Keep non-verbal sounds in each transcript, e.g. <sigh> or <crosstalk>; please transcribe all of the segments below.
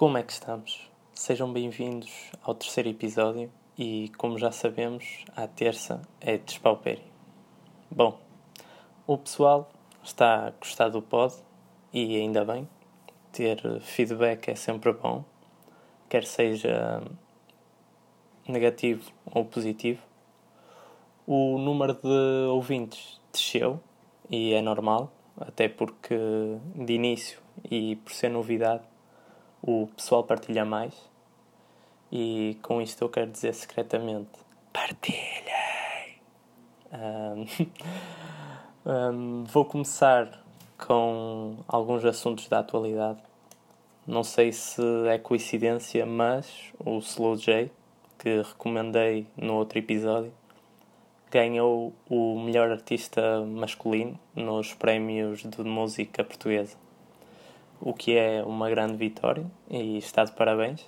Como é que estamos? Sejam bem-vindos ao terceiro episódio e, como já sabemos, a terça é despaupério. Bom, o pessoal está a gostar do pod e ainda bem. Ter feedback é sempre bom, quer seja negativo ou positivo. O número de ouvintes desceu e é normal, até porque de início e por ser novidade o pessoal partilha mais. E com isto eu quero dizer secretamente: partilhem! Um, um, <laughs> vou começar com alguns assuntos da atualidade. Não sei se é coincidência, mas o Slow J, que recomendei no outro episódio, ganhou o melhor artista masculino nos prémios de música portuguesa o que é uma grande vitória e está de parabéns.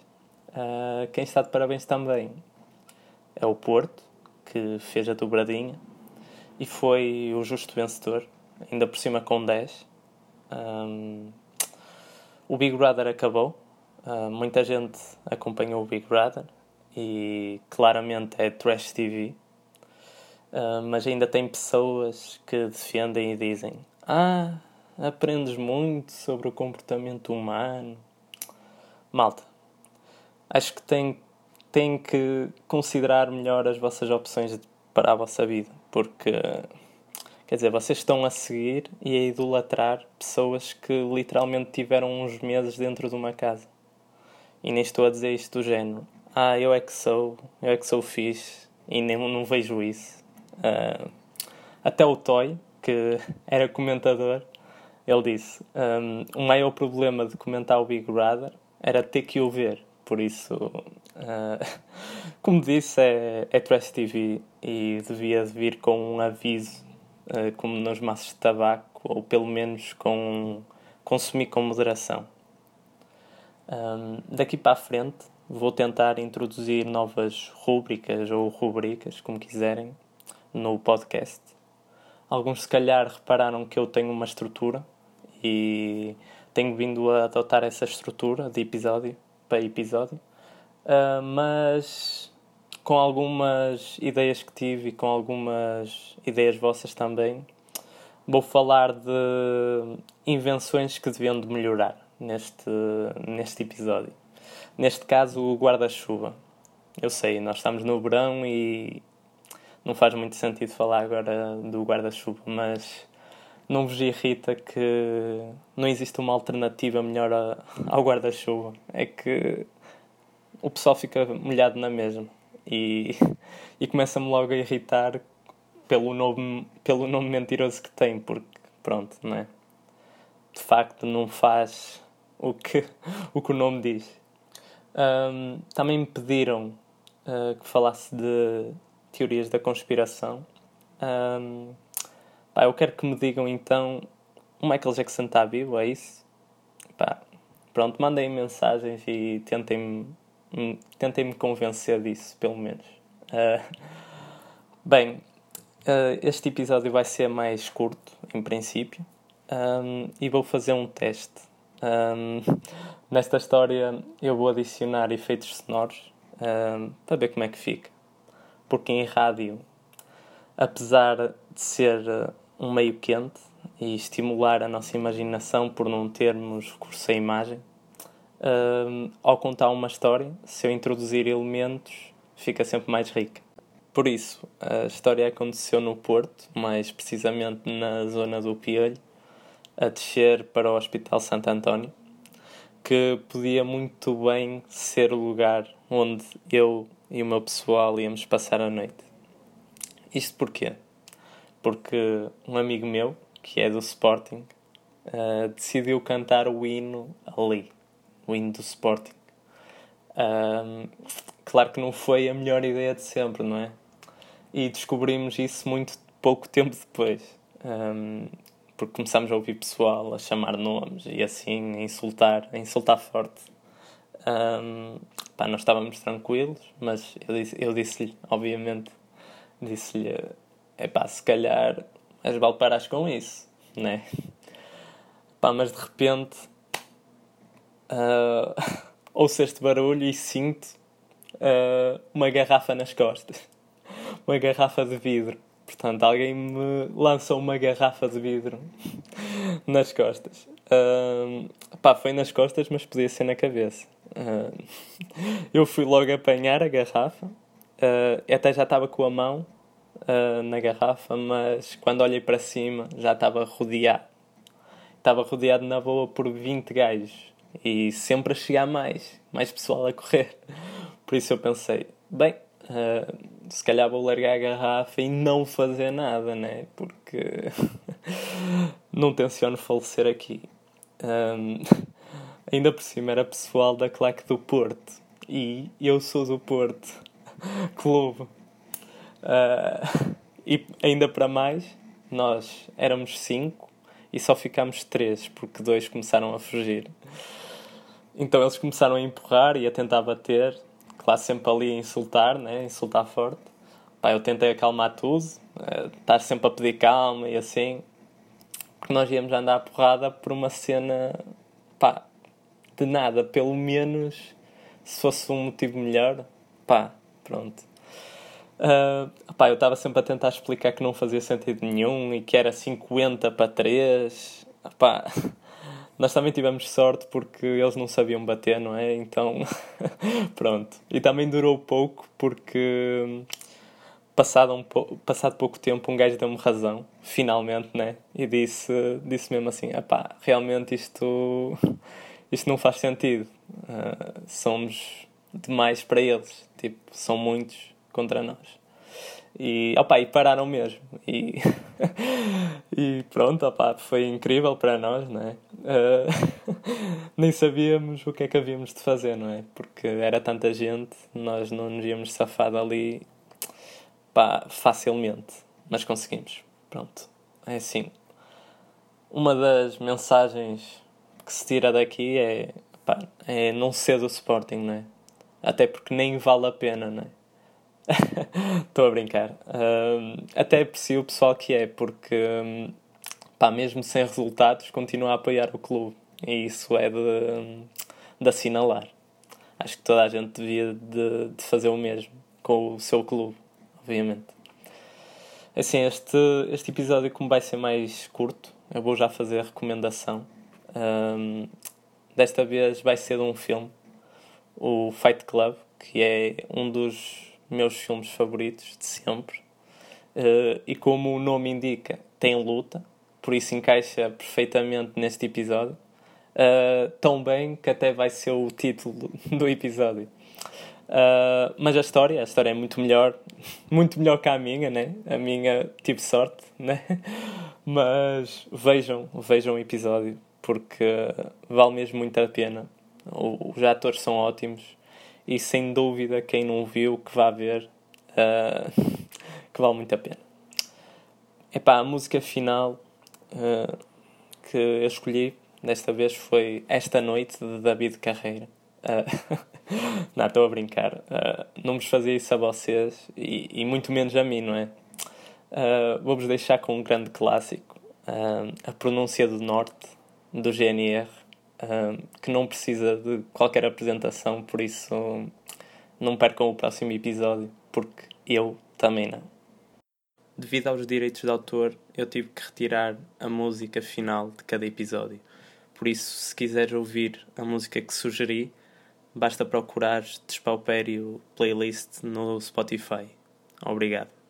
Uh, quem está de parabéns também é o Porto, que fez a dobradinha e foi o justo vencedor, ainda por cima com 10. Um, o Big Brother acabou, uh, muita gente acompanhou o Big Brother e claramente é trash TV. Uh, mas ainda tem pessoas que defendem e dizem: Ah, aprendes muito sobre o comportamento humano. Malta, acho que tem, tem que considerar melhor as vossas opções para a vossa vida, porque quer dizer, vocês estão a seguir e a idolatrar pessoas que literalmente tiveram uns meses dentro de uma casa. E nem estou a dizer isto do género. Ah, eu é que sou, eu é que sou fixe e nem, não vejo isso. Uh, até o Toy, que <laughs> era comentador, ele disse: um, o maior problema de comentar o Big Brother era ter que o ver. Por isso, uh, <laughs> como disse, é, é Trash TV e devia vir com um aviso, uh, como nos maços de tabaco, ou pelo menos com consumir com moderação. Um, daqui para a frente, vou tentar introduzir novas rúbricas ou rubricas, como quiserem, no podcast. Alguns, se calhar, repararam que eu tenho uma estrutura e tenho vindo a adotar essa estrutura de episódio para episódio, uh, mas com algumas ideias que tive e com algumas ideias vossas também, vou falar de invenções que deviam de melhorar neste, neste episódio. Neste caso, o guarda-chuva. Eu sei, nós estamos no verão e não faz muito sentido falar agora do guarda-chuva, mas não vos irrita que não existe uma alternativa melhor a, ao guarda-chuva. É que o pessoal fica molhado na mesma e, e começa-me logo a irritar pelo nome, pelo nome mentiroso que tem, porque pronto, não é? De facto, não faz o que o, que o nome diz. Um, também me pediram uh, que falasse de teorias da conspiração. Um, Pá, eu quero que me digam então o Michael Jackson está vivo, é isso? Pá, pronto, mandem mensagens e tentem-me tentem -me convencer disso, pelo menos. Uh, bem, uh, este episódio vai ser mais curto, em princípio, um, e vou fazer um teste. Um, nesta história eu vou adicionar efeitos sonoros um, para ver como é que fica. Porque em rádio, apesar de ser um meio quente e estimular a nossa imaginação por não termos recurso à imagem. Ao contar uma história, se eu introduzir elementos, fica sempre mais rica. Por isso, a história aconteceu no Porto, mais precisamente na zona do Piolho, a descer para o Hospital Santo António, que podia muito bem ser o lugar onde eu e o meu pessoal íamos passar a noite. Isto porquê? Porque um amigo meu, que é do Sporting, uh, decidiu cantar o hino ali, o hino do Sporting. Um, claro que não foi a melhor ideia de sempre, não é? E descobrimos isso muito pouco tempo depois. Um, porque começámos a ouvir pessoal a chamar nomes e assim a insultar, a insultar forte. Um, pá, nós estávamos tranquilos, mas eu disse-lhe, disse obviamente, disse-lhe é pá, se calhar és balparás com isso, né? Pá, mas de repente uh, <laughs> ouço este barulho e sinto uh, uma garrafa nas costas. <laughs> uma garrafa de vidro. Portanto, alguém me lançou uma garrafa de vidro <laughs> nas costas. Uh, pá, foi nas costas, mas podia ser na cabeça. Uh, eu fui logo apanhar a garrafa. Uh, até já estava com a mão uh, na garrafa, mas quando olhei para cima já estava rodeado. Estava rodeado na boa por 20 gajos e sempre a chegar mais, mais pessoal a correr. <laughs> Por isso eu pensei, bem, uh, se calhar vou largar a garrafa e não fazer nada, né? Porque <laughs> não tenciono falecer aqui. Um, <laughs> ainda por cima era pessoal da claque do Porto e eu sou do Porto Clube. Uh, <laughs> e ainda para mais, nós éramos cinco e só ficámos três porque dois começaram a fugir. Então eles começaram a empurrar e a tentar bater, claro, sempre ali a insultar, né? insultar forte. Pá, eu tentei acalmar tudo, uh, estar sempre a pedir calma e assim, porque nós íamos andar a porrada por uma cena, pá, de nada, pelo menos se fosse um motivo melhor, pá, pronto. Uh, pá, eu estava sempre a tentar explicar que não fazia sentido nenhum e que era 50 para 3. Pá, <laughs> nós também tivemos sorte porque eles não sabiam bater, não é? Então, <laughs> pronto. E também durou pouco porque, passado, um po passado pouco tempo, um gajo deu-me razão, finalmente, né? E disse, disse mesmo assim: pá, realmente isto, <laughs> isto não faz sentido. Uh, somos demais para eles. Tipo, são muitos contra nós. E, opa, e pararam mesmo. E, <laughs> e pronto, opa, foi incrível para nós, não é? Uh, <laughs> nem sabíamos o que é que havíamos de fazer, não é? Porque era tanta gente, nós não nos íamos safar dali pá, facilmente. Mas conseguimos. Pronto. É assim. Uma das mensagens que se tira daqui é, pá, é não ser do Sporting, não é? Até porque nem vale a pena, não é? Estou a brincar. Um, até aprecio o pessoal que é, porque, um, pá, mesmo sem resultados, continua a apoiar o clube. E isso é de, de assinalar. Acho que toda a gente devia de, de fazer o mesmo com o seu clube, obviamente. Assim, este, este episódio, como vai ser mais curto, eu vou já fazer a recomendação. Um, desta vez vai ser de um filme, o Fight Club, que é um dos meus filmes favoritos de sempre. Uh, e como o nome indica, tem luta, por isso encaixa perfeitamente neste episódio. Uh, tão bem que até vai ser o título do <laughs> episódio. Uh, mas a história, a história é muito melhor, <laughs> muito melhor que a minha, né? A minha tive sorte, <laughs> né? Mas vejam, vejam o episódio porque vale mesmo muito a pena. Os atores são ótimos e sem dúvida quem não viu que vá ver uh, que vale muito a pena. Epá, a música final uh, que eu escolhi desta vez foi Esta Noite de David Carreira. Uh, <laughs> não, estou a brincar. Não vos fazia isso a vocês e, e muito menos a mim, não é? Vou-vos deixar com um grande clássico, A Pronúncia do Norte, do GNR que não precisa de qualquer apresentação, por isso não percam o próximo episódio, porque eu também não. Devido aos direitos de autor, eu tive que retirar a música final de cada episódio. Por isso, se quiseres ouvir a música que sugeri, basta procurar Despaupério Playlist no Spotify. Obrigado.